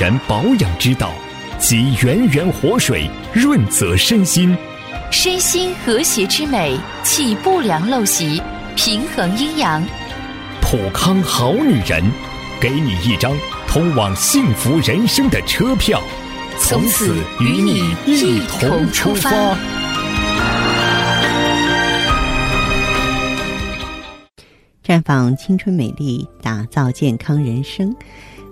然保养之道，集源源活水润泽身心，身心和谐之美，气不良陋习，平衡阴阳。普康好女人，给你一张通往幸福人生的车票，从此与你一同出发。绽放青春美丽，打造健康人生。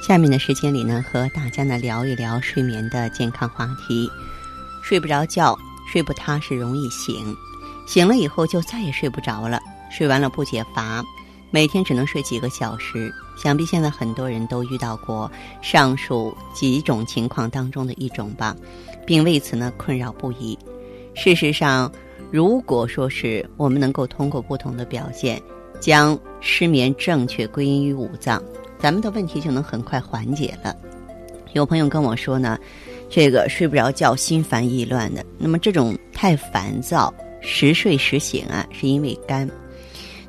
下面的时间里呢，和大家呢聊一聊睡眠的健康话题。睡不着觉，睡不踏实，容易醒，醒了以后就再也睡不着了，睡完了不解乏，每天只能睡几个小时。想必现在很多人都遇到过上述几种情况当中的一种吧，并为此呢困扰不已。事实上，如果说是我们能够通过不同的表现，将失眠正确归因于五脏。咱们的问题就能很快缓解了。有朋友跟我说呢，这个睡不着觉、心烦意乱的，那么这种太烦躁、时睡时醒啊，是因为肝。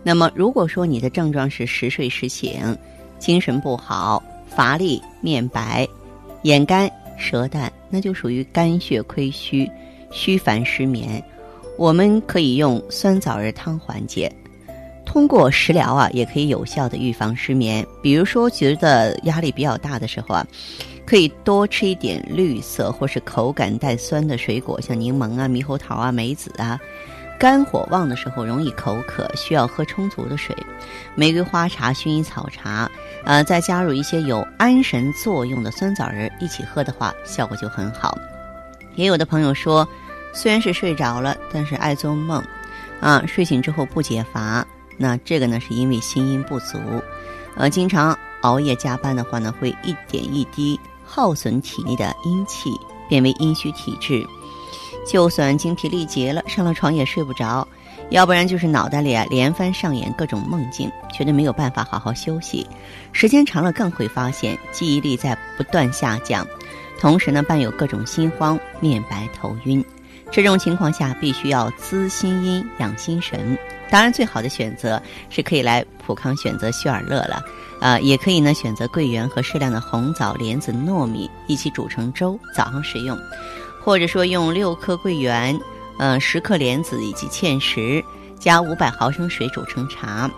那么如果说你的症状是时睡时醒、精神不好、乏力、面白、眼干、舌淡，那就属于肝血亏虚、虚烦失眠。我们可以用酸枣仁汤缓解。通过食疗啊，也可以有效的预防失眠。比如说，觉得压力比较大的时候啊，可以多吃一点绿色或是口感带酸的水果，像柠檬啊、猕猴桃啊、梅子啊。肝火旺的时候容易口渴，需要喝充足的水。玫瑰花茶、薰衣草茶，呃，再加入一些有安神作用的酸枣仁一起喝的话，效果就很好。也有的朋友说，虽然是睡着了，但是爱做梦，啊，睡醒之后不解乏。那这个呢，是因为心阴不足，呃，经常熬夜加班的话呢，会一点一滴耗损体内的阴气，变为阴虚体质。就算精疲力竭了，上了床也睡不着，要不然就是脑袋里啊连番上演各种梦境，觉得没有办法好好休息。时间长了，更会发现记忆力在不断下降，同时呢，伴有各种心慌、面白、头晕。这种情况下，必须要滋心阴、养心神。当然，最好的选择是可以来普康选择旭尔乐了，啊，也可以呢选择桂圆和适量的红枣、莲子、糯米一起煮成粥，早上食用，或者说用六颗桂圆、嗯十克莲子以及芡实加五百毫升水煮成茶，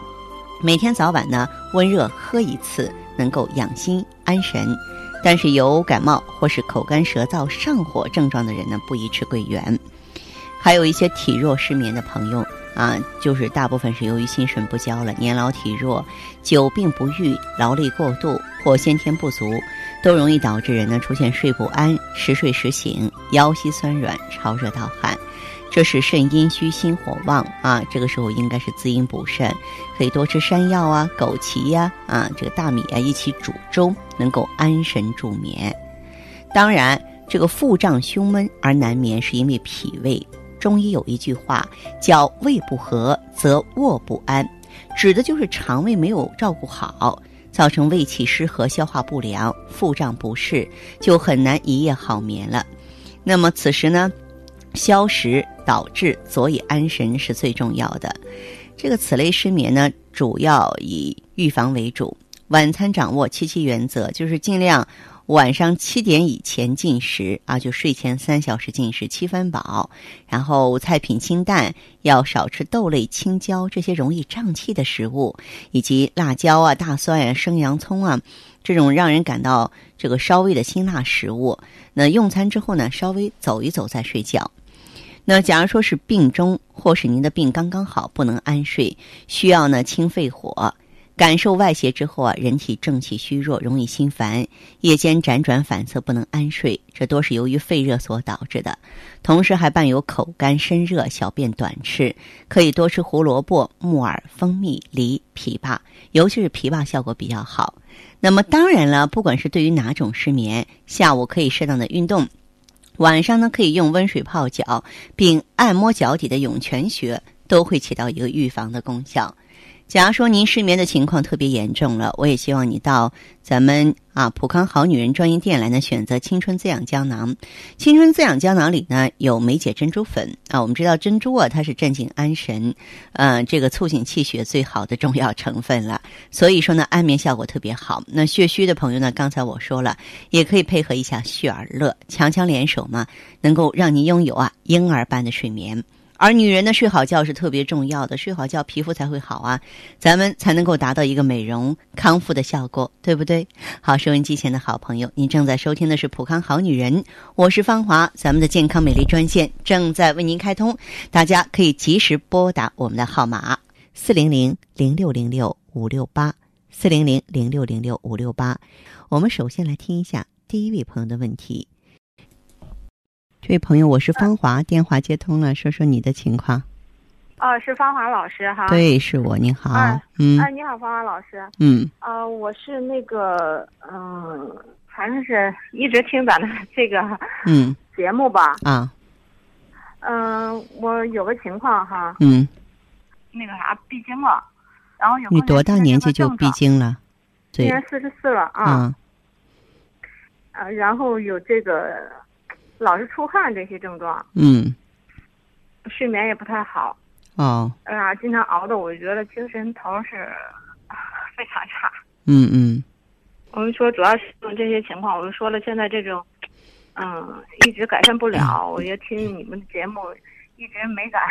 每天早晚呢温热喝一次，能够养心安神。但是有感冒或是口干舌燥、上火症状的人呢，不宜吃桂圆。还有一些体弱失眠的朋友。啊，就是大部分是由于心肾不交了，年老体弱、久病不愈、劳累过度或先天不足，都容易导致人呢出现睡不安、时睡时醒、腰膝酸软、潮热盗汗。这是肾阴虚、心火旺啊，这个时候应该是滋阴补肾，可以多吃山药啊、枸杞呀、啊这个大米啊一起煮粥，能够安神助眠。当然，这个腹胀胸闷而难眠，是因为脾胃。中医有一句话叫“胃不和则卧不安”，指的就是肠胃没有照顾好，造成胃气失和、消化不良、腹胀不适，就很难一夜好眠了。那么此时呢，消食导致佐以安神是最重要的。这个此类失眠呢，主要以预防为主，晚餐掌握七七原则，就是尽量。晚上七点以前进食啊，就睡前三小时进食七分饱，然后菜品清淡，要少吃豆类、青椒这些容易胀气的食物，以及辣椒啊、大蒜啊、生洋葱啊这种让人感到这个稍微的辛辣食物。那用餐之后呢，稍微走一走再睡觉。那假如说是病中，或是您的病刚刚好，不能安睡，需要呢清肺火。感受外邪之后啊，人体正气虚弱，容易心烦，夜间辗转反侧，不能安睡，这多是由于肺热所导致的。同时还伴有口干身热、小便短赤，可以多吃胡萝卜、木耳、蜂蜜、梨、枇杷，尤其是枇杷效果比较好。那么当然了，不管是对于哪种失眠，下午可以适当的运动。晚上呢可以用温水泡脚，并按摩脚底的涌泉穴，都会起到一个预防的功效。假如说您失眠的情况特别严重了，我也希望你到咱们啊普康好女人专营店来呢，选择青春滋养胶囊。青春滋养胶囊里呢有梅解珍珠粉啊，我们知道珍珠啊它是镇静安神，呃这个促进气血最好的重要成分了，所以说呢安眠效果特别好。那血虚的朋友呢，刚才我说了，也可以配合一下血尔乐，强强联手嘛，能够让您拥有啊婴儿般的睡眠。而女人呢，睡好觉是特别重要的，睡好觉皮肤才会好啊，咱们才能够达到一个美容康复的效果，对不对？好，收音机前的好朋友，您正在收听的是《普康好女人》，我是芳华，咱们的健康美丽专线正在为您开通，大家可以及时拨打我们的号码四零零零六零六五六八四零零零六零六五六八。我们首先来听一下第一位朋友的问题。这位朋友，我是芳华，电话接通了，说说你的情况。哦，是芳华老师哈。对，是我，你好。嗯。哎，你好，芳华老师。嗯。呃，我是那个，嗯，反正是一直听咱的这个嗯节目吧。啊。嗯，我有个情况哈。嗯。那个啥，闭经了，然后有。你多大年纪就闭经了？今年四十四了啊。啊。啊，然后有这个。老是出汗这些症状，嗯，睡眠也不太好，哦，哎呀，经常熬的，我觉得精神头是非常差，嗯嗯，我们说主要是这些情况，我们说了，现在这种，嗯，一直改善不了，我也听你们的节目，一直没敢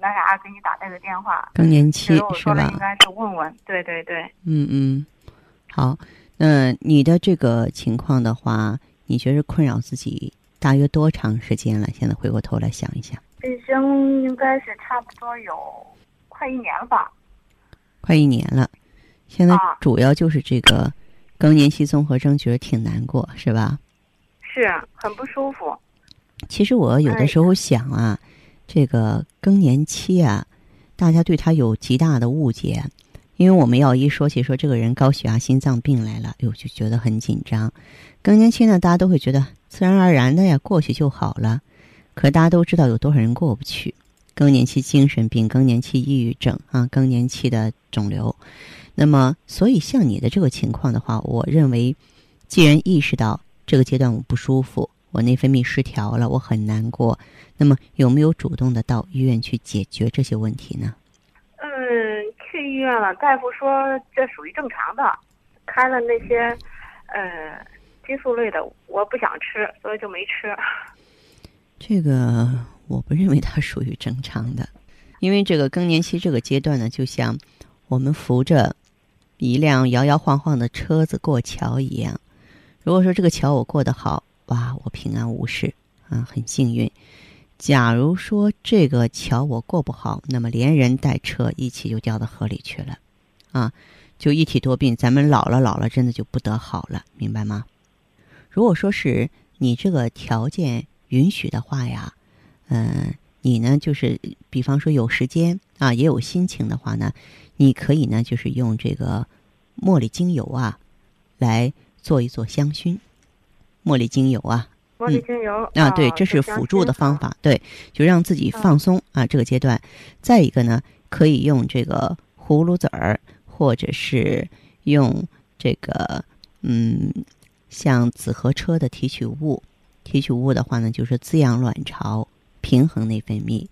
那啥给你打这个电话，更年期我说了应该是问问，对对对，嗯嗯，好，那你的这个情况的话，你觉得困扰自己？大约多长时间了？现在回过头来想一想，已经应该是差不多有快一年了吧。快一年了，现在主要就是这个更年期综合征，觉得挺难过，是吧？是很不舒服。其实我有的时候想啊，这个更年期啊，大家对他有极大的误解，因为我们要一说起说这个人高血压、心脏病来了，哟，就觉得很紧张。更年期呢，大家都会觉得。自然而然的呀，过去就好了。可大家都知道有多少人过不去？更年期精神病、更年期抑郁症啊，更年期的肿瘤。那么，所以像你的这个情况的话，我认为，既然意识到这个阶段我不舒服，我内分泌失调了，我很难过。那么，有没有主动的到医院去解决这些问题呢？嗯，去医院了，大夫说这属于正常的，开了那些，呃。激素类的我不想吃，所以就没吃。这个我不认为它属于正常的，因为这个更年期这个阶段呢，就像我们扶着一辆摇摇晃晃的车子过桥一样。如果说这个桥我过得好，哇，我平安无事啊，很幸运。假如说这个桥我过不好，那么连人带车一起就掉到河里去了，啊，就一体多病。咱们老了老了，真的就不得好了，明白吗？如果说是你这个条件允许的话呀，嗯，你呢就是比方说有时间啊，也有心情的话呢，你可以呢就是用这个茉莉精油啊来做一做香薰。茉莉精油啊，茉莉精油啊，对，这是辅助的方法，对，就让自己放松啊。这个阶段，再一个呢，可以用这个葫芦籽儿，或者是用这个嗯。像紫河车的提取物，提取物的话呢，就是滋养卵巢、平衡内分泌。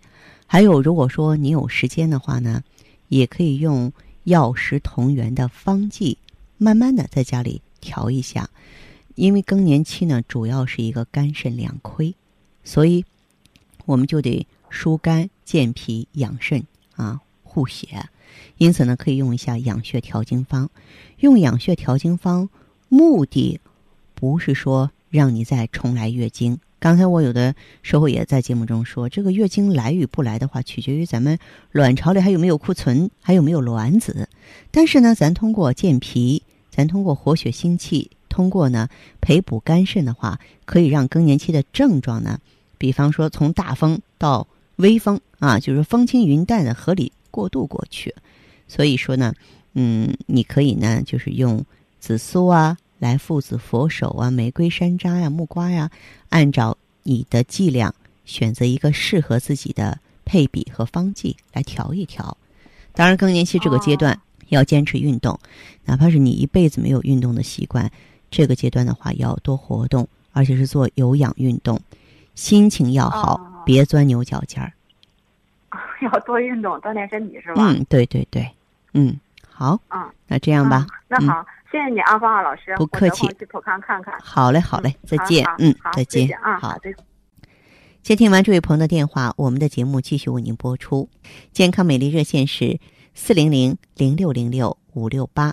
还有，如果说你有时间的话呢，也可以用药食同源的方剂，慢慢的在家里调一下。因为更年期呢，主要是一个肝肾两亏，所以我们就得疏肝健脾养肾啊，护血。因此呢，可以用一下养血调经方。用养血调经方，目的。不是说让你再重来月经。刚才我有的时候也在节目中说，这个月经来与不来的话，取决于咱们卵巢里还有没有库存，还有没有卵子。但是呢，咱通过健脾，咱通过活血心气，通过呢培补肝肾的话，可以让更年期的症状呢，比方说从大风到微风啊，就是风轻云淡的合理过渡过去。所以说呢，嗯，你可以呢，就是用紫苏啊。来附子佛手啊，玫瑰山楂呀，木瓜呀，按照你的剂量选择一个适合自己的配比和方剂来调一调。当然，更年期这个阶段要坚持运动，哪怕是你一辈子没有运动的习惯，这个阶段的话要多活动，而且是做有氧运动，心情要好，别钻牛角尖儿。要多运动，锻炼身体是吧？嗯，对对对，嗯，好，嗯，那这样吧，那好，谢谢你啊，方浩老师，不客气，去普康看看。好嘞，好嘞，再见，嗯，再见，啊，好。接听完这位朋友的电话，我们的节目继续为您播出。健康美丽热线是四零零零六零六五六八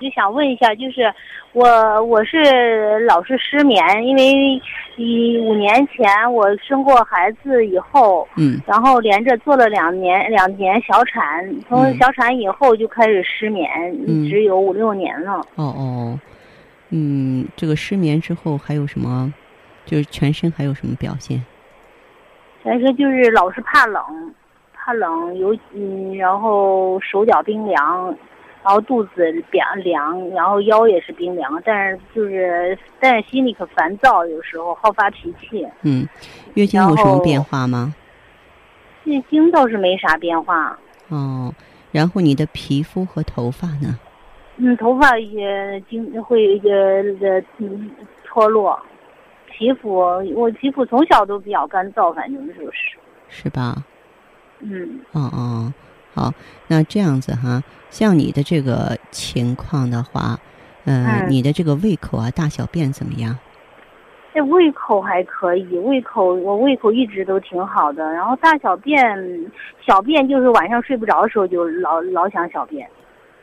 就想问一下，就是我我是老是失眠，因为一五年前我生过孩子以后，嗯，然后连着做了两年两年小产，从小产以后就开始失眠，一直有五六年了。哦哦，嗯，这个失眠之后还有什么？就是全身还有什么表现？全身就是老是怕冷，怕冷有嗯，然后手脚冰凉。然后肚子凉凉，然后腰也是冰凉，但是就是，但是心里可烦躁，有时候好发脾气。嗯，月经有什么变化吗？月经倒是没啥变化。哦，然后你的皮肤和头发呢？嗯，头发也经会呃嗯脱落，皮肤我皮肤从小都比较干燥，反正就是。是吧？嗯。哦哦。好，那这样子哈，像你的这个情况的话，嗯，你的这个胃口啊，大小便怎么样？这胃口还可以，胃口我胃口一直都挺好的。然后大小便，小便就是晚上睡不着的时候就老老想小便。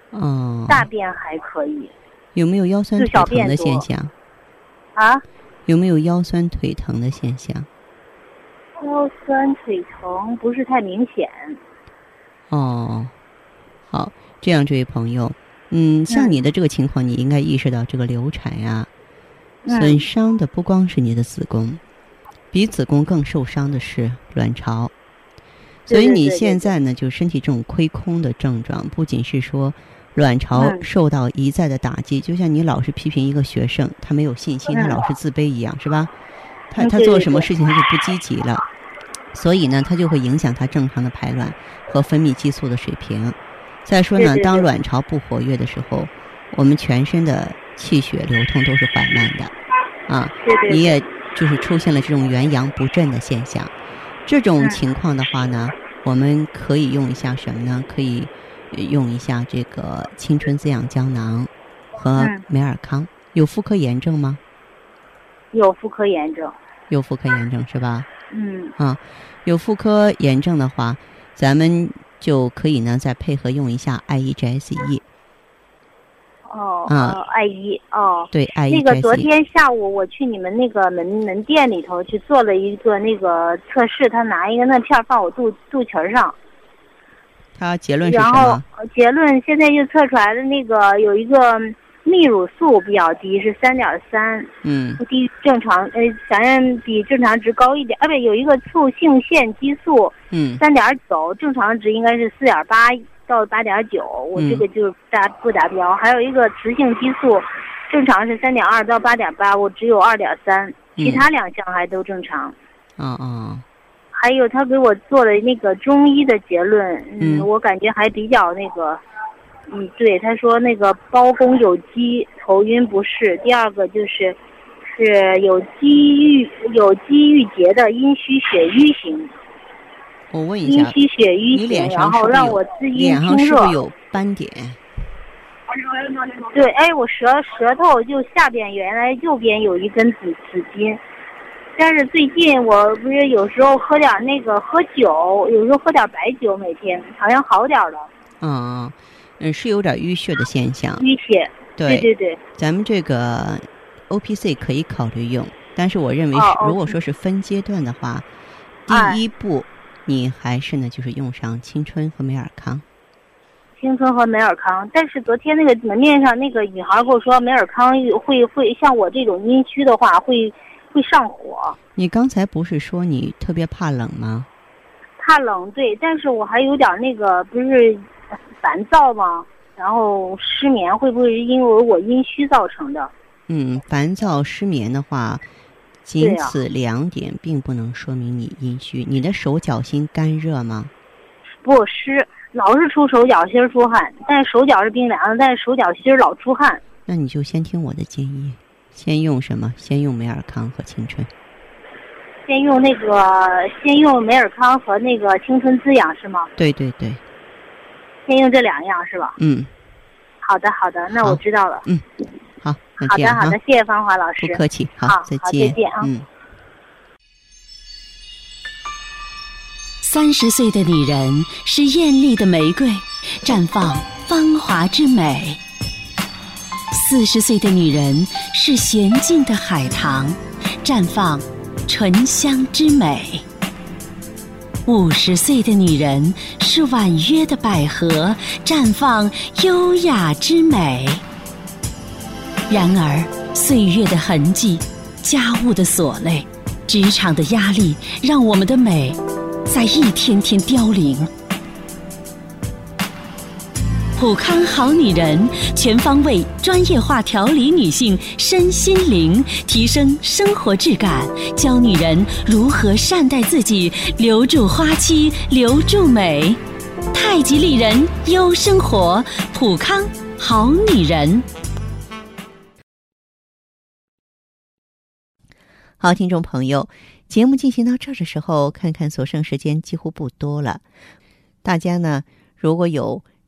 哦。大便还可以。有没有腰酸腿疼的现象？啊？有没有腰酸腿疼的现象？腰酸腿疼不是太明显。哦，好，这样，这位朋友，嗯，像你的这个情况，你应该意识到，这个流产呀，损伤的不光是你的子宫，比子宫更受伤的是卵巢，所以你现在呢，就身体这种亏空的症状，不仅是说卵巢受到一再的打击，就像你老是批评一个学生，他没有信心，他老是自卑一样，是吧？他他做什么事情他就不积极了。所以呢，它就会影响它正常的排卵和分泌激素的水平。再说呢，当卵巢不活跃的时候，我们全身的气血流通都是缓慢的，啊，你也就是出现了这种元阳不振的现象。这种情况的话呢，我们可以用一下什么呢？可以用一下这个青春滋养胶囊和美尔康。有妇科炎症吗？有妇科炎症。有妇科炎症是吧？嗯啊，有妇科炎症的话，咱们就可以呢再配合用一下 I E G S E。哦，啊，I E 哦，对，I E 那个昨天下午我去你们那个门门店里头去做了一个那个测试，他拿一个那片放我肚肚脐上。他结论是什么？然后结论现在就测出来的那个有一个。泌乳素比较低，是三点三，嗯，不低正常，呃，反正比正常值高一点。啊，不，有一个促性腺激素，嗯，三点九，正常值应该是四点八到八点九，我这个就达不达标。还有一个雌性激素，正常是三点二到八点八，我只有二点三，其他两项还都正常。啊啊，还有他给我做的那个中医的结论，嗯，我感觉还比较那个。嗯，对，他说那个包公有积，头晕不适。第二个就是，是有积郁有积郁结的阴虚血瘀型。我问一下，阴虚血瘀型，然后让我滋阴清热。有斑点？对，哎，我舌舌头就下边原来右边有一根紫紫筋，但是最近我不是有时候喝点那个喝酒，有时候喝点白酒，每天好像好点了。嗯。嗯，是有点淤血的现象。淤血，对对对。咱们这个 O P C 可以考虑用，但是我认为是，如果说是分阶段的话，第一步你还是呢，就是用上青春和美尔康。青春和美尔康，但是昨天那个门面上那个女孩跟我说，美尔康会会像我这种阴虚的话会会上火。你刚才不是说你特别怕冷吗？怕冷，对，但是我还有点那个不是烦躁吗？然后失眠会不会因为我阴虚造成的？嗯，烦躁失眠的话，仅此两点并不能说明你阴虚。你的手脚心干热吗？不湿。老是出手脚心出汗，但手脚是冰凉的，但是手脚心老出汗。那你就先听我的建议，先用什么？先用美尔康和青春。先用那个，先用美尔康和那个青春滋养是吗？对对对。先用这两样是吧？嗯。好的好的，那我知道了。嗯。好，好的好的，谢谢芳华老师。不客气，好，再见。再见啊。嗯。三十岁的女人是艳丽的玫瑰，绽放芳华之美；四十岁的女人是娴静的海棠，绽放醇香之美；五十岁的女人是婉约的百合，绽放优雅之美。然而，岁月的痕迹、家务的琐累、职场的压力，让我们的美。在一天天凋零。普康好女人，全方位专业化调理女性身心灵，提升生活质感，教女人如何善待自己，留住花期，留住美。太极丽人优生活，普康好女人。好，听众朋友。节目进行到这儿的时候，看看所剩时间几乎不多了。大家呢，如果有